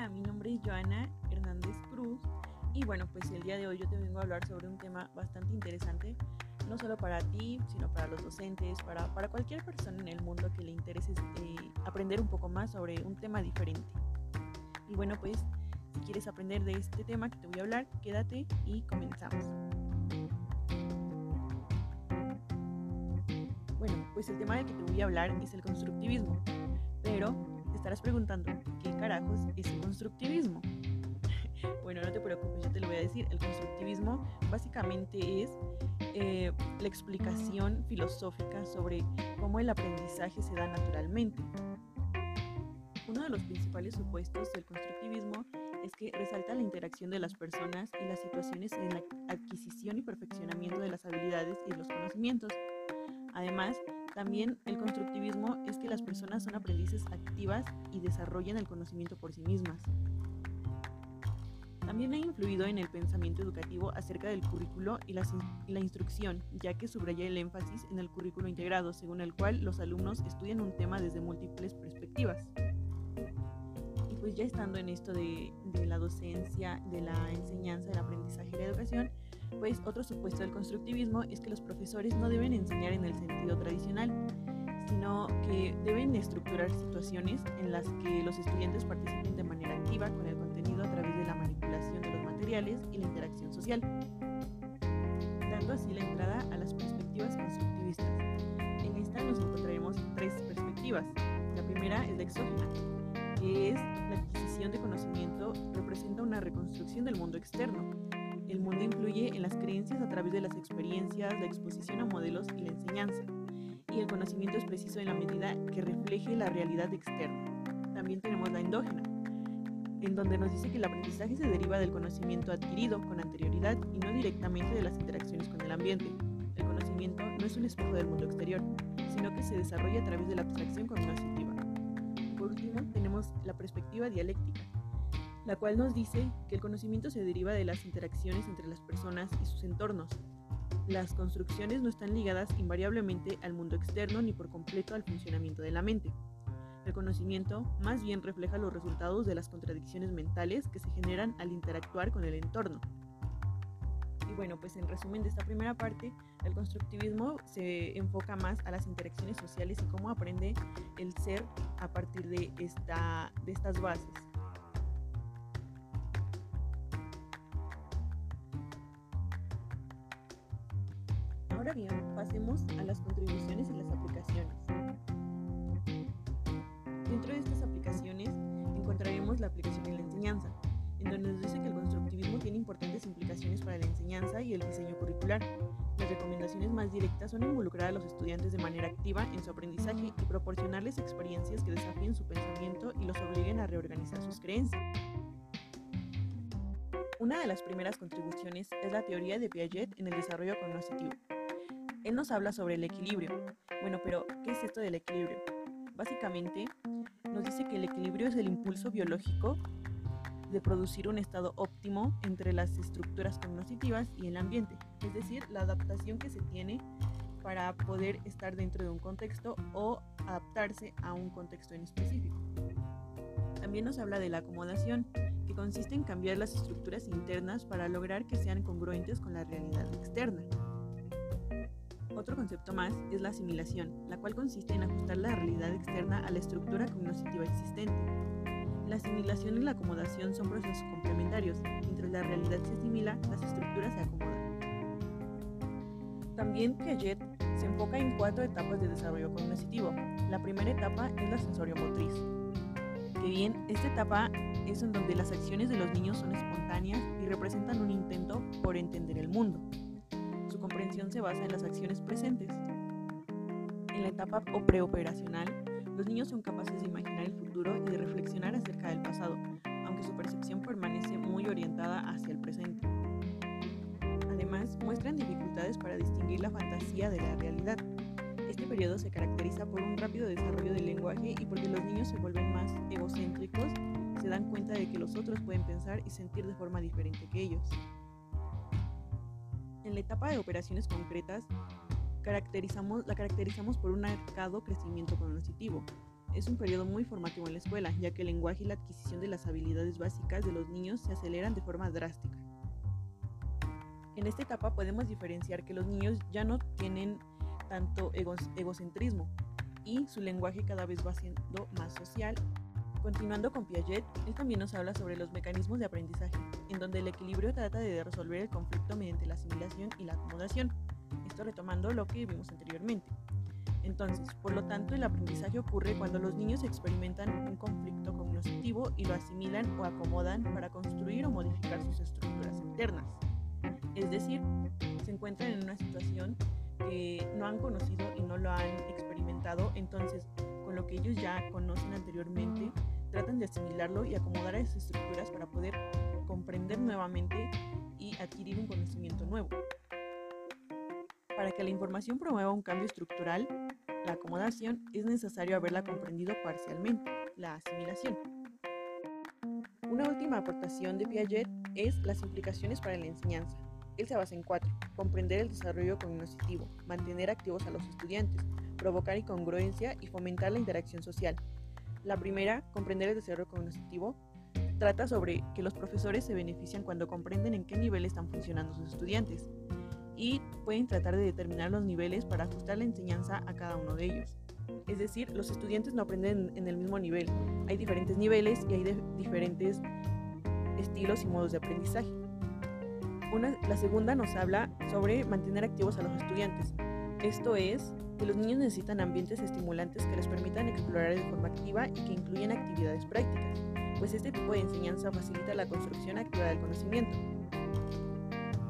Hola, mi nombre es Joana Hernández Cruz y bueno, pues el día de hoy yo te vengo a hablar sobre un tema bastante interesante, no solo para ti, sino para los docentes, para, para cualquier persona en el mundo que le interese eh, aprender un poco más sobre un tema diferente. Y bueno, pues si quieres aprender de este tema que te voy a hablar, quédate y comenzamos. Bueno, pues el tema del que te voy a hablar es el constructivismo, pero estarás preguntando, ¿qué carajos es el constructivismo? bueno, no te preocupes, yo te lo voy a decir. El constructivismo básicamente es eh, la explicación filosófica sobre cómo el aprendizaje se da naturalmente. Uno de los principales supuestos del constructivismo es que resalta la interacción de las personas y las situaciones en la adquisición y perfeccionamiento de las habilidades y los conocimientos. Además, también el constructivismo es que las personas son aprendices activas y desarrollan el conocimiento por sí mismas. También ha influido en el pensamiento educativo acerca del currículo y la, instrucción, ya que subraya el énfasis en el currículo integrado, según el cual los alumnos estudian un tema desde múltiples perspectivas. Y pues ya estando en esto de, de la docencia, de la enseñanza, del aprendizaje y la educación, pues otro supuesto del constructivismo es que los profesores no deben enseñar en el sentido tradicional, sino que deben estructurar situaciones en las que los estudiantes participen de manera activa con el contenido a través de la manipulación de los materiales y la interacción social, dando así la entrada a las perspectivas constructivistas. En esta nos encontraremos tres perspectivas. La primera es la exógena, que es la adquisición de conocimiento representa una reconstrucción del mundo externo, el mundo influye en las creencias a través de las experiencias, la exposición a modelos y la enseñanza. Y el conocimiento es preciso en la medida que refleje la realidad externa. También tenemos la endógena, en donde nos dice que el aprendizaje se deriva del conocimiento adquirido con anterioridad y no directamente de las interacciones con el ambiente. El conocimiento no es un espejo del mundo exterior, sino que se desarrolla a través de la abstracción cognitiva. Por último, tenemos la perspectiva dialéctica, la cual nos dice que el conocimiento se deriva de las interacciones entre las personas y sus entornos. Las construcciones no están ligadas invariablemente al mundo externo ni por completo al funcionamiento de la mente. El conocimiento más bien refleja los resultados de las contradicciones mentales que se generan al interactuar con el entorno. Y bueno, pues en resumen de esta primera parte, el constructivismo se enfoca más a las interacciones sociales y cómo aprende el ser a partir de, esta, de estas bases. Pasemos a las contribuciones y las aplicaciones. Dentro de estas aplicaciones encontraremos la aplicación en la enseñanza, en donde nos dice que el constructivismo tiene importantes implicaciones para la enseñanza y el diseño curricular. Las recomendaciones más directas son involucrar a los estudiantes de manera activa en su aprendizaje y proporcionarles experiencias que desafíen su pensamiento y los obliguen a reorganizar sus creencias. Una de las primeras contribuciones es la teoría de Piaget en el desarrollo cognitivo. Él nos habla sobre el equilibrio. Bueno, pero ¿qué es esto del equilibrio? Básicamente, nos dice que el equilibrio es el impulso biológico de producir un estado óptimo entre las estructuras cognitivas y el ambiente, es decir, la adaptación que se tiene para poder estar dentro de un contexto o adaptarse a un contexto en específico. También nos habla de la acomodación, que consiste en cambiar las estructuras internas para lograr que sean congruentes con la realidad externa. Otro concepto más es la asimilación, la cual consiste en ajustar la realidad externa a la estructura cognitiva existente. La asimilación y la acomodación son procesos complementarios. Mientras la realidad se asimila, las estructuras se acomodan. También Piaget se enfoca en cuatro etapas de desarrollo cognitivo. La primera etapa es la sensorio-motriz. Que bien, esta etapa es en donde las acciones de los niños son espontáneas y representan un intento por entender el mundo comprensión se basa en las acciones presentes. En la etapa preoperacional, los niños son capaces de imaginar el futuro y de reflexionar acerca del pasado, aunque su percepción permanece muy orientada hacia el presente. Además, muestran dificultades para distinguir la fantasía de la realidad. Este periodo se caracteriza por un rápido desarrollo del lenguaje y porque los niños se vuelven más egocéntricos, se dan cuenta de que los otros pueden pensar y sentir de forma diferente que ellos. En la etapa de operaciones concretas, caracterizamos, la caracterizamos por un marcado crecimiento cognitivo. es un periodo muy formativo en la escuela, ya que el lenguaje y la adquisición de las habilidades básicas de los niños se aceleran de forma drástica. En esta etapa podemos diferenciar que los niños ya no tienen tanto egocentrismo y su lenguaje cada vez va siendo más social. Continuando con Piaget, él también nos habla sobre los mecanismos de aprendizaje, en donde el equilibrio trata de resolver el conflicto mediante la asimilación y la acomodación. Esto retomando lo que vimos anteriormente. Entonces, por lo tanto, el aprendizaje ocurre cuando los niños experimentan un conflicto cognitivo y lo asimilan o acomodan para construir o modificar sus estructuras internas. Es decir, se encuentran en una situación que no han conocido y no lo han experimentado, entonces con lo que ellos ya conocen anteriormente, tratan de asimilarlo y acomodar a estructuras para poder comprender nuevamente y adquirir un conocimiento nuevo. Para que la información promueva un cambio estructural, la acomodación es necesario haberla comprendido parcialmente, la asimilación. Una última aportación de Piaget es las implicaciones para la enseñanza. Él se basa en cuatro. Comprender el desarrollo cognitivo, mantener activos a los estudiantes, provocar incongruencia y fomentar la interacción social. La primera, comprender el desarrollo cognitivo, trata sobre que los profesores se benefician cuando comprenden en qué nivel están funcionando sus estudiantes y pueden tratar de determinar los niveles para ajustar la enseñanza a cada uno de ellos. Es decir, los estudiantes no aprenden en el mismo nivel, hay diferentes niveles y hay diferentes estilos y modos de aprendizaje la segunda nos habla sobre mantener activos a los estudiantes. Esto es que los niños necesitan ambientes estimulantes que les permitan explorar de forma activa y que incluyan actividades prácticas, pues este tipo de enseñanza facilita la construcción activa del conocimiento.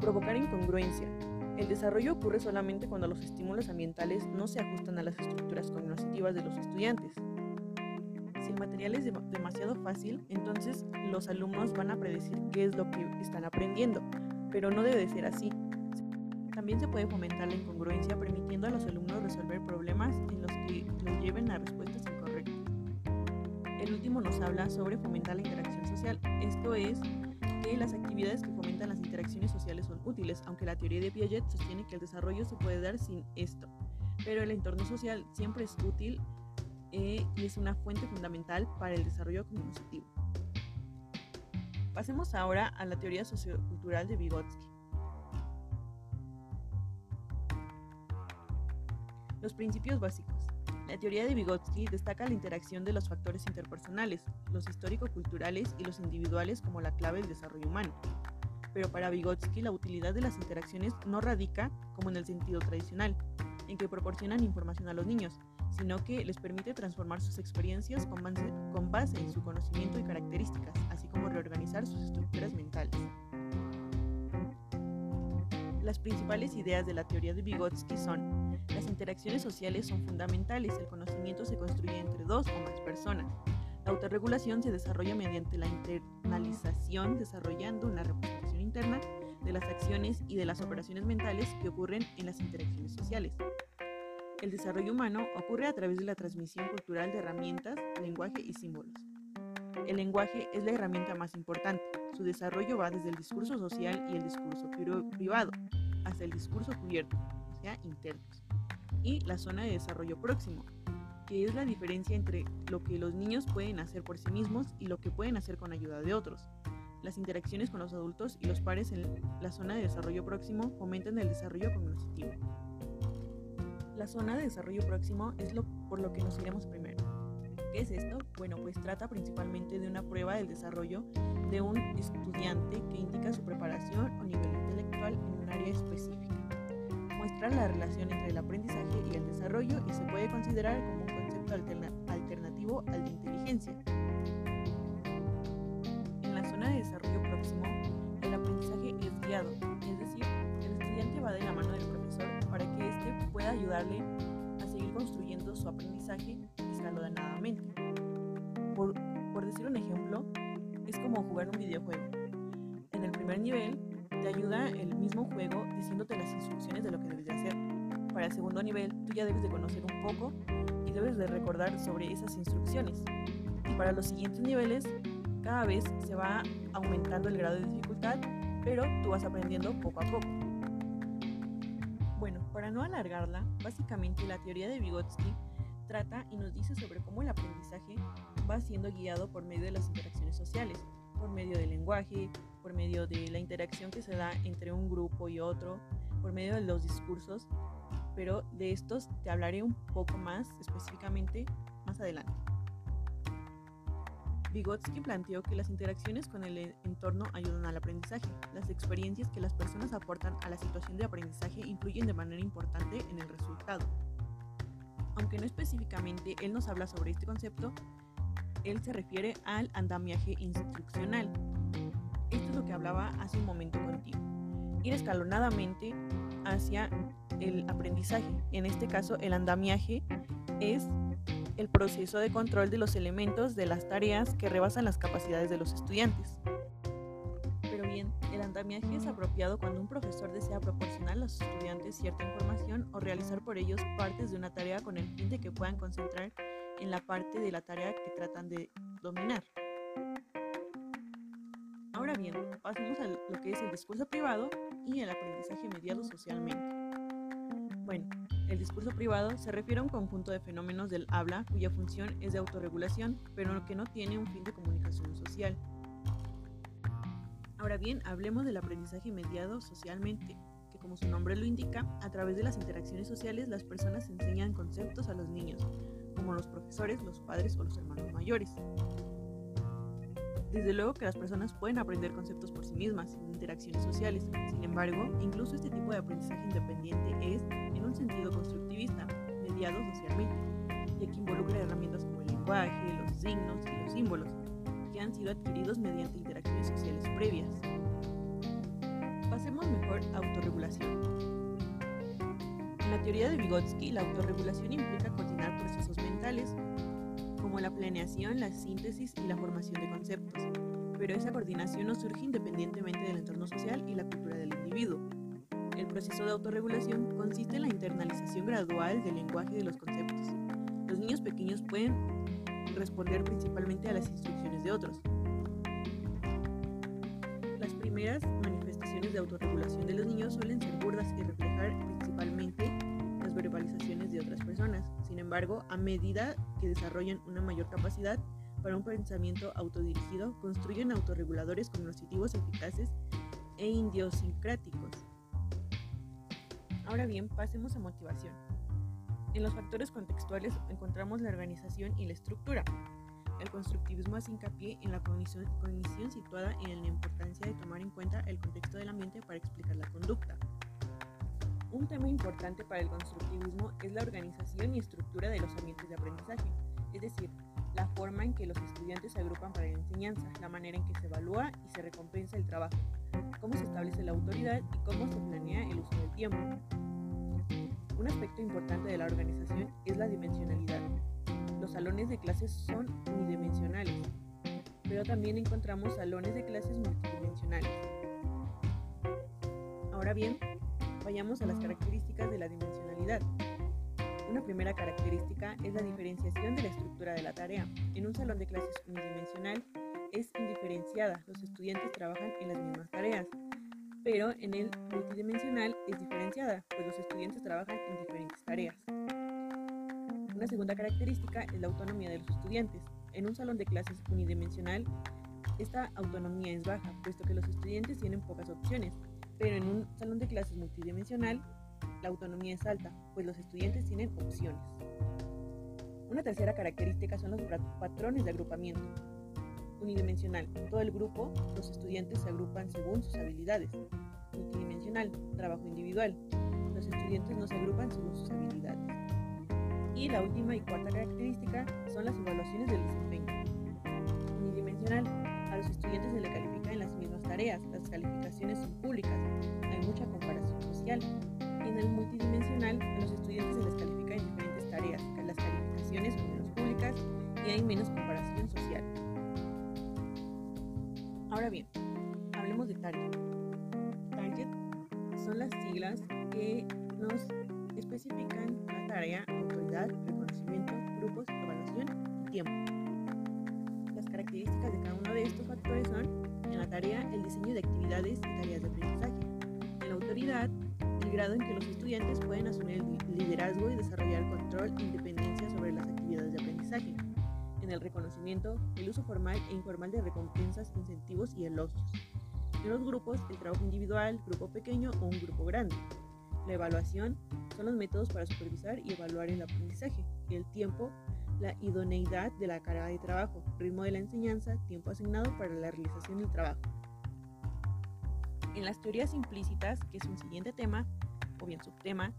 Provocar incongruencia. El desarrollo ocurre solamente cuando los estímulos ambientales no se ajustan a las estructuras cognitivas de los estudiantes. Si el material es demasiado fácil, entonces los alumnos van a predecir qué es lo que están aprendiendo, pero no debe ser así. También se puede fomentar la incongruencia permitiendo a los alumnos resolver problemas en los que los lleven a respuestas incorrectas. El último nos habla sobre fomentar la interacción social. Esto es que las actividades que fomentan las interacciones sociales son útiles, aunque la teoría de Piaget sostiene que el desarrollo se puede dar sin esto. Pero el entorno social siempre es útil eh, y es una fuente fundamental para el desarrollo cognitivo. Pasemos ahora a la teoría sociocultural de Vygotsky. Los principios básicos. La teoría de Vygotsky destaca la interacción de los factores interpersonales, los histórico-culturales y los individuales como la clave del desarrollo humano. Pero para Vygotsky la utilidad de las interacciones no radica, como en el sentido tradicional, en que proporcionan información a los niños, sino que les permite transformar sus experiencias con base, en su conocimiento y características, así como reorganizar sus estructuras mentales. Las principales ideas de la teoría de Vygotsky son, las interacciones sociales son fundamentales, el conocimiento se construye entre dos o más personas. La autorregulación se desarrolla mediante la internalización, desarrollando una representación interna de las acciones y de las operaciones mentales que ocurren en las interacciones sociales. El desarrollo humano ocurre a través de la transmisión cultural de herramientas, lenguaje y símbolos. El lenguaje es la herramienta más importante. Su desarrollo va desde el discurso social y el discurso privado hasta el discurso cubierto, o sea, internos, y la zona de desarrollo próximo, que es la diferencia entre lo que los niños pueden hacer por sí mismos y lo que pueden hacer con ayuda de otros. Las interacciones con los adultos y los pares en la zona de desarrollo próximo fomentan el desarrollo cognitivo. La zona de desarrollo próximo es lo por lo que nos iremos. ¿Qué es esto? Bueno, pues trata principalmente de una prueba del desarrollo de un estudiante que indica su preparación o nivel intelectual en un área específica. Muestra la relación entre el aprendizaje y el desarrollo y se puede considerar como un concepto alternativo al de inteligencia. Primer nivel te ayuda el mismo juego diciéndote las instrucciones de lo que debes de hacer. Para el segundo nivel tú ya debes de conocer un poco y debes de recordar sobre esas instrucciones. Y para los siguientes niveles cada vez se va aumentando el grado de dificultad, pero tú vas aprendiendo poco a poco. Bueno, para no alargarla, básicamente la teoría de Vygotsky trata y nos dice sobre cómo el aprendizaje va siendo guiado por medio de las interacciones sociales, por medio del lenguaje, por medio de la interacción que se da entre un grupo y otro, por medio de los discursos, pero de estos te hablaré un poco más específicamente más adelante. Vygotsky planteó que las interacciones con el entorno ayudan al aprendizaje. Las experiencias que las personas aportan a la situación de aprendizaje influyen de manera importante en el resultado. Aunque no específicamente él nos habla sobre este concepto, él se refiere al andamiaje instruccional. Esto es lo que hablaba hace un momento contigo. Ir escalonadamente hacia el aprendizaje. En este caso, el andamiaje es el proceso de control de los elementos de las tareas que rebasan las capacidades de los estudiantes. Pero bien, el andamiaje es apropiado cuando un profesor desea proporcionar a los estudiantes cierta información o realizar por ellos partes de una tarea con el fin de que puedan concentrar en la parte de la tarea que tratan de dominar. Ahora bien, pasemos a lo que es el discurso privado y el aprendizaje mediado socialmente. Bueno, el discurso privado se refiere a un conjunto de fenómenos del habla cuya función es de autorregulación, pero que no tiene un fin de comunicación social. Ahora bien, hablemos del aprendizaje mediado socialmente, que como su nombre lo indica, a través de las interacciones sociales las personas enseñan conceptos a los niños, como los profesores, los padres o los hermanos mayores. Desde luego que las personas pueden aprender conceptos por sí mismas, en interacciones sociales. Sin embargo, incluso este tipo de aprendizaje independiente es, en un sentido constructivista, mediado socialmente, ya que involucra herramientas como el lenguaje, los signos y los símbolos, que han sido adquiridos mediante interacciones sociales previas. Pasemos mejor a autorregulación. En la teoría de Vygotsky, la autorregulación implica coordinar procesos mentales, como la planeación, la síntesis y la formación de conceptos, pero esa coordinación no surge independientemente del entorno social y la cultura del individuo. El proceso de autorregulación consiste en la internalización gradual del lenguaje de los conceptos. Los niños pequeños pueden responder principalmente a las instrucciones de otros. Las primeras manifestaciones de autorregulación de los niños suelen ser burdas y reflejar principalmente de otras personas. Sin embargo, a medida que desarrollan una mayor capacidad para un pensamiento autodirigido, construyen autorreguladores cognitivos eficaces e idiosincráticos. Ahora bien, pasemos a motivación. En los factores contextuales encontramos la organización y la estructura. El constructivismo hace hincapié en la cognición, cognición situada en la importancia de tomar en cuenta el contexto del ambiente para explicar la conducta. Un tema importante para el constructivismo es la organización y estructura de los ambientes de aprendizaje, es decir, la forma en que los estudiantes se agrupan para la enseñanza, la manera en que se evalúa y se recompensa el trabajo, cómo se establece la autoridad y cómo se planea el uso del tiempo. Un aspecto importante de la organización es la dimensionalidad. Los salones de clases son unidimensionales, pero también encontramos salones de clases multidimensionales. Ahora bien, vayamos a las características de la dimensionalidad. Una primera característica es la diferenciación de la estructura de la tarea. En un salón de clases unidimensional es indiferenciada, los estudiantes trabajan en las mismas tareas, pero en el multidimensional es diferenciada, pues los estudiantes trabajan en diferentes tareas. Una segunda característica es la autonomía de los estudiantes. En un salón de clases unidimensional, esta autonomía es baja, puesto que los estudiantes tienen pocas opciones, pero en un salón de clases multidimensional, la autonomía es alta, pues los estudiantes tienen opciones. Una tercera característica son los patrones de agrupamiento. Unidimensional, todo el grupo, los estudiantes se agrupan según sus habilidades. Multidimensional, trabajo individual, los estudiantes no se agrupan según sus habilidades. Y la última y cuarta característica son las evaluaciones del desempeño. Unidimensional, a los estudiantes se les tareas, las calificaciones son públicas, hay mucha comparación social. Y en el multidimensional, a los estudiantes se les califica en diferentes tareas, las calificaciones son menos públicas y hay menos el uso formal e informal de recompensas, incentivos y elogios. En los grupos, el trabajo individual, grupo pequeño o un grupo grande. La evaluación son los métodos para supervisar y evaluar el aprendizaje. El tiempo, la idoneidad de la carga de trabajo, ritmo de la enseñanza, tiempo asignado para la realización del trabajo. En las teorías implícitas, que es un siguiente tema, o bien subtema,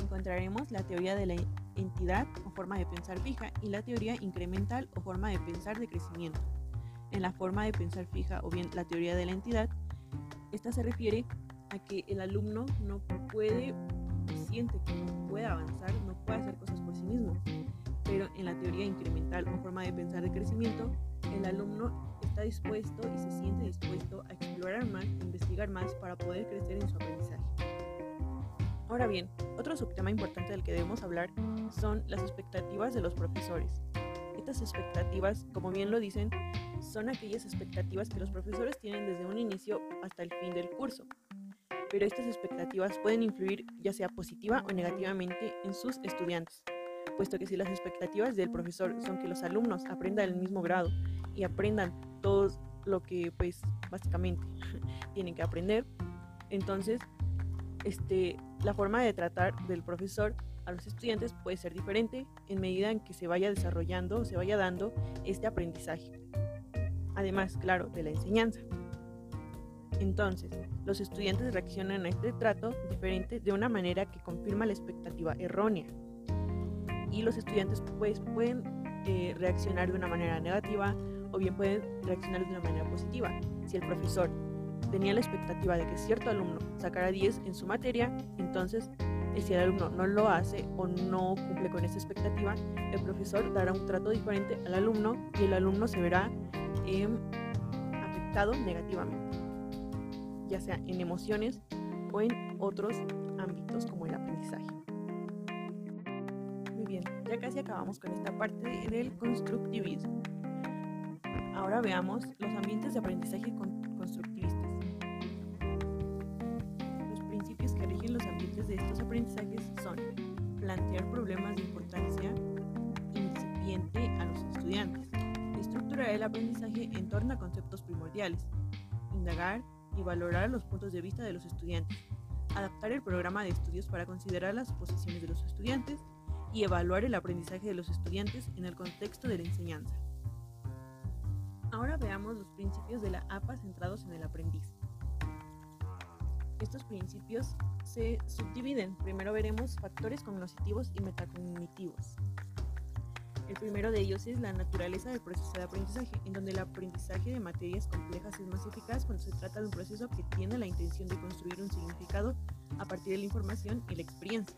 encontraremos la teoría de la entidad o forma de pensar fija y la teoría incremental o forma de pensar de crecimiento. En la forma de pensar fija o bien la teoría de la entidad, esta se refiere a que el alumno no puede, siente que no puede avanzar, no puede hacer cosas por sí mismo. Pero en la teoría incremental o forma de pensar de crecimiento, el alumno está dispuesto y se siente dispuesto a explorar más, investigar más para poder crecer en su aprendizaje. Ahora bien, otro subtema importante del que debemos hablar son las expectativas de los profesores. Estas expectativas, como bien lo dicen, son aquellas expectativas que los profesores tienen desde un inicio hasta el fin del curso. Pero estas expectativas pueden influir ya sea positiva o negativamente en sus estudiantes, puesto que si las expectativas del profesor son que los alumnos aprendan el mismo grado y aprendan todo lo que pues básicamente tienen que aprender, entonces este, la forma de tratar del profesor a los estudiantes puede ser diferente en medida en que se vaya desarrollando o se vaya dando este aprendizaje. Además, claro, de la enseñanza. Entonces, los estudiantes reaccionan a este trato diferente de una manera que confirma la expectativa errónea. Y los estudiantes pues, pueden eh, reaccionar de una manera negativa o bien pueden reaccionar de una manera positiva. Si el profesor tenía la expectativa de que cierto alumno sacara 10 en su materia, entonces si el alumno no lo hace o no cumple con esa expectativa, el profesor dará un trato diferente al alumno y el alumno se verá em, afectado negativamente, ya sea en emociones o en otros ámbitos como el aprendizaje. Muy bien, ya casi acabamos con esta parte del constructivismo. Ahora veamos los ambientes de aprendizaje constructivistas. Son plantear problemas de importancia incipiente a los estudiantes, estructurar el aprendizaje en torno a conceptos primordiales, indagar y valorar los puntos de vista de los estudiantes, adaptar el programa de estudios para considerar las posiciones de los estudiantes y evaluar el aprendizaje de los estudiantes en el contexto de la enseñanza. Ahora veamos los principios de la APA centrados en el aprendiz. Estos principios se subdividen. Primero veremos factores cognitivos y metacognitivos. El primero de ellos es la naturaleza del proceso de aprendizaje, en donde el aprendizaje de materias complejas es más eficaz cuando se trata de un proceso que tiene la intención de construir un significado a partir de la información y la experiencia.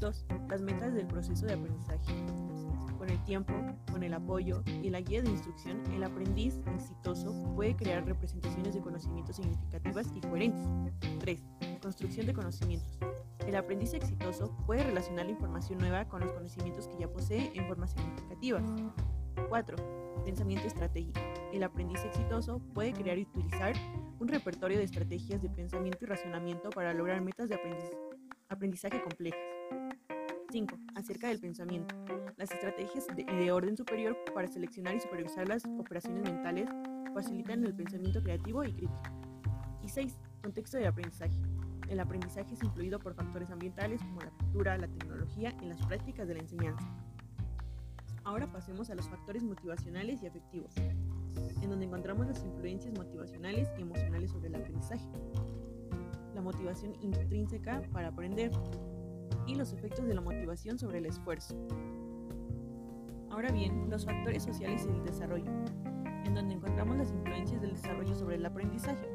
2. Las metas del proceso de aprendizaje. Con el tiempo, con el apoyo y la guía de instrucción, el aprendiz exitoso puede crear representaciones de conocimientos significativas y coherentes. 3 construcción de conocimientos. El aprendiz exitoso puede relacionar la información nueva con los conocimientos que ya posee en formas significativas. 4. Pensamiento estratégico. El aprendiz exitoso puede crear y utilizar un repertorio de estrategias de pensamiento y razonamiento para lograr metas de aprendizaje complejas. 5. Acerca del pensamiento. Las estrategias de, orden superior para seleccionar y supervisar las operaciones mentales facilitan el pensamiento creativo y crítico. Y 6. Contexto de aprendizaje. El aprendizaje es influido por factores ambientales como la cultura, la tecnología y las prácticas de la enseñanza. Ahora pasemos a los factores motivacionales y afectivos, en donde encontramos las influencias motivacionales y emocionales sobre el aprendizaje, la motivación intrínseca para aprender y los efectos de la motivación sobre el esfuerzo. Ahora bien, los factores sociales y el desarrollo, en donde encontramos las influencias del desarrollo sobre el aprendizaje,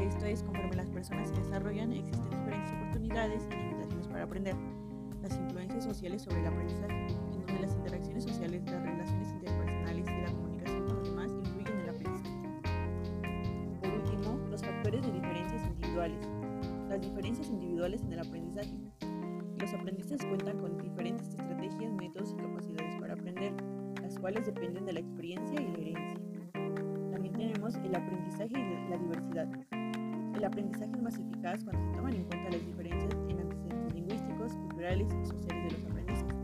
esto es, conforme las personas se desarrollan, existen diferentes oportunidades y limitaciones para aprender. Las influencias sociales sobre el aprendizaje, en donde las interacciones sociales, las relaciones interpersonales y la comunicación con los demás influyen en el aprendizaje. Por último, los factores de diferencias individuales. Las diferencias individuales en el aprendizaje. Aprendices cuentan con diferentes estrategias, métodos y capacidades para aprender, las cuales dependen de la experiencia y la herencia. También tenemos el aprendizaje y la diversidad. El aprendizaje es más eficaz cuando se toman en cuenta las diferencias en antecedentes lingüísticos, culturales y sociales de los aprendices.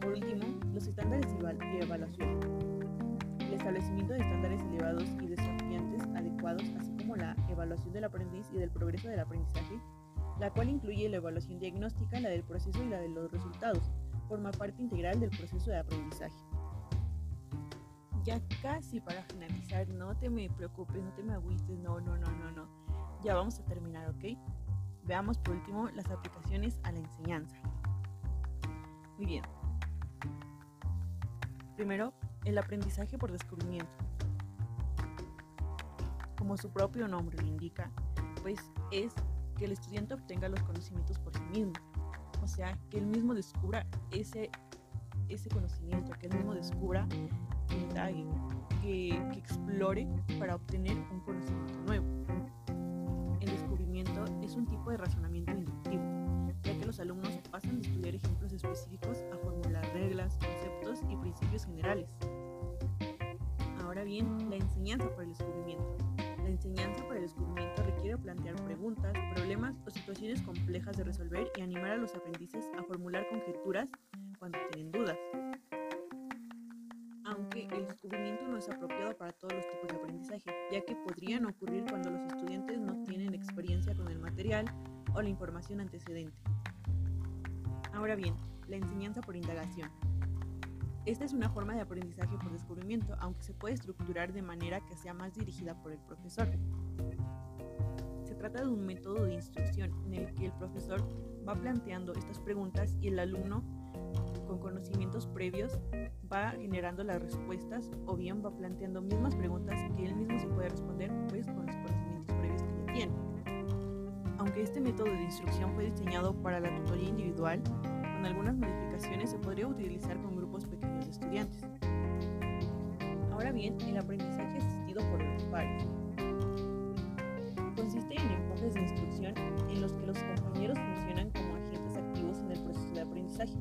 Por último, los estándares de evaluación. establecimiento de estándares elevados y desafiantes adecuados, así como la evaluación del aprendiz y del progreso del aprendizaje, la cual incluye la evaluación diagnóstica, la del proceso y la de los resultados, forma parte integral del proceso de aprendizaje. Ya casi para finalizar, no te me preocupes, no te me agüites, no, no, no, no, no. Ya vamos a terminar, ¿ok? Veamos por último las aplicaciones a la enseñanza. Muy bien. Primero, el aprendizaje por descubrimiento. Como su propio nombre lo indica, pues es que el estudiante obtenga los conocimientos por sí mismo. O sea, que él mismo descubra ese, ese conocimiento, que él mismo descubra, que, que explore para obtener un conocimiento nuevo. El descubrimiento es un tipo de razonamiento inductivo, ya que los alumnos pasan de estudiar ejemplos específicos a formular reglas, conceptos y principios generales. Ahora bien, la enseñanza por el descubrimiento. La enseñanza para el descubrimiento requiere plantear preguntas, problemas o situaciones complejas de resolver y animar a los aprendices a formular conjeturas cuando tienen dudas. Aunque el descubrimiento no es apropiado para todos los tipos de aprendizaje, ya que podrían ocurrir cuando los estudiantes no tienen experiencia con el material o la información antecedente. Ahora bien, la enseñanza por indagación. Esta es una forma de aprendizaje por descubrimiento, aunque se puede estructurar de manera que sea más dirigida por el profesor. Se trata de un método de instrucción en el que el profesor va planteando estas preguntas y el alumno, con conocimientos previos, va generando las respuestas o bien va planteando mismas preguntas que él mismo se puede responder pues con los conocimientos previos que ya tiene. Aunque este método de instrucción fue diseñado para la tutoría individual, con algunas modificaciones se podría utilizar con grupos pequeños de estudiantes. Ahora bien, el aprendizaje asistido por los pares. En los que los compañeros funcionan como agentes activos en el proceso de aprendizaje.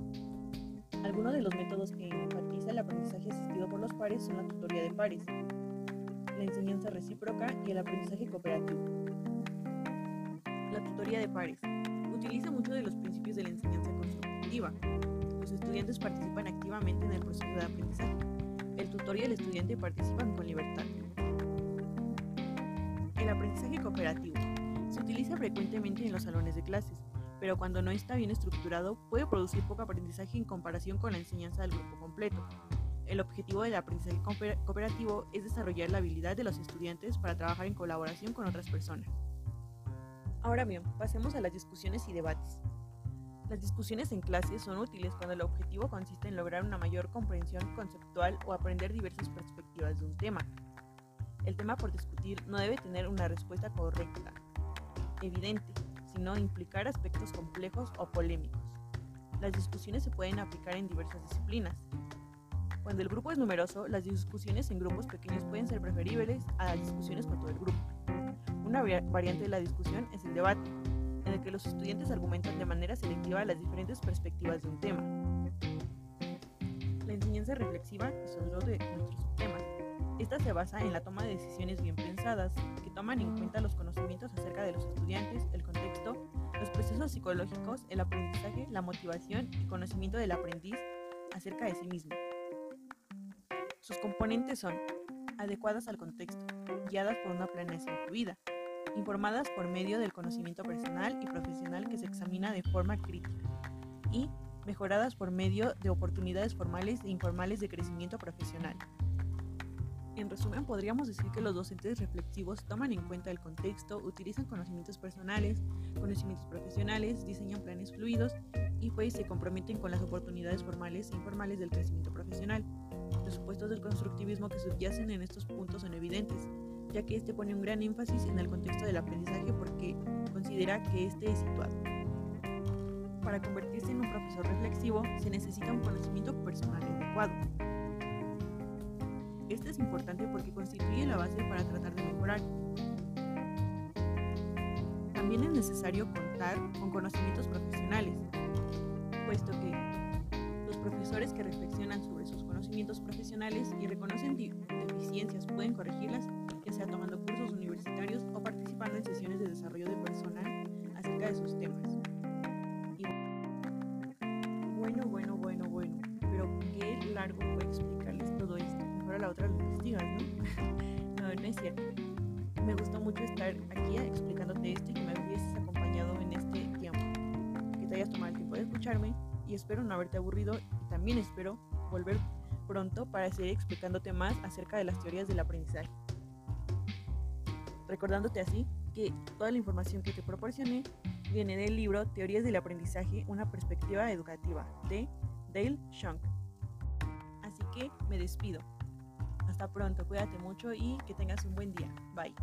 Algunos de los métodos que enfatiza el aprendizaje asistido por los pares son la tutoría de pares, la enseñanza recíproca y el aprendizaje cooperativo. La tutoría de pares utiliza muchos de los principios de la enseñanza constructiva los estudiantes participan activamente en el proceso de aprendizaje. El tutor y el estudiante participan con libertad. El aprendizaje cooperativo se utiliza frecuentemente en los salones de clases, pero cuando no está bien estructurado puede producir poco aprendizaje en comparación con la enseñanza del grupo completo. El objetivo del aprendizaje cooperativo es desarrollar la habilidad de los estudiantes para trabajar en colaboración con otras personas. Ahora bien, pasemos a las discusiones y debates. Las discusiones en clase son útiles cuando el objetivo consiste en lograr una mayor comprensión conceptual o aprender diversas perspectivas de un tema. El tema por discutir no debe tener una respuesta correcta, evidente, sino implicar aspectos complejos o polémicos. Las discusiones se pueden aplicar en diversas disciplinas. Cuando el grupo es numeroso, las discusiones en grupos pequeños pueden ser preferibles a las discusiones con todo el grupo. Una variante de la discusión es el debate, en el que los estudiantes argumentan de manera selectiva las diferentes perspectivas de un tema. La enseñanza reflexiva es otro de nuestros temas. Esta se basa en la toma de decisiones bien pensadas, toman en cuenta los conocimientos acerca de los estudiantes, el contexto, los procesos psicológicos, el aprendizaje, la motivación y conocimiento del aprendiz acerca de sí mismo. Sus componentes son adecuadas al contexto, guiadas por una planeación fluida, informadas por medio del conocimiento personal y profesional que se examina de forma crítica y mejoradas por medio de oportunidades formales e informales de crecimiento profesional. En resumen, podríamos decir que los docentes reflexivos toman en cuenta el contexto, utilizan conocimientos personales, conocimientos profesionales, diseñan planes fluidos y pues se comprometen con las oportunidades formales e informales del crecimiento profesional. Los supuestos del constructivismo que subyacen en estos puntos son evidentes, ya que este pone un gran énfasis en el contexto del aprendizaje porque considera que este es situado. Para convertirse en un profesor reflexivo se necesita un conocimiento personal adecuado. Este es importante porque constituye la base para tratar de mejorar. También es necesario contar con conocimientos profesionales, puesto que los profesores que reflexionan sobre sus conocimientos profesionales y reconocen deficiencias pueden corregirlas sea tomando cursos universitarios o participando en sesiones de desarrollo de personal acerca de sus temas. Estar aquí explicándote esto y que me hubieses acompañado en este tiempo. Que te hayas tomado el tiempo de escucharme y espero no haberte aburrido y también espero volver pronto para seguir explicándote más acerca de las teorías del aprendizaje. Recordándote así que toda la información que te proporcioné viene del libro Teorías del aprendizaje, una perspectiva educativa de Dale Shunk. Así que me despido. Hasta pronto, cuídate mucho y que tengas un buen día. Bye.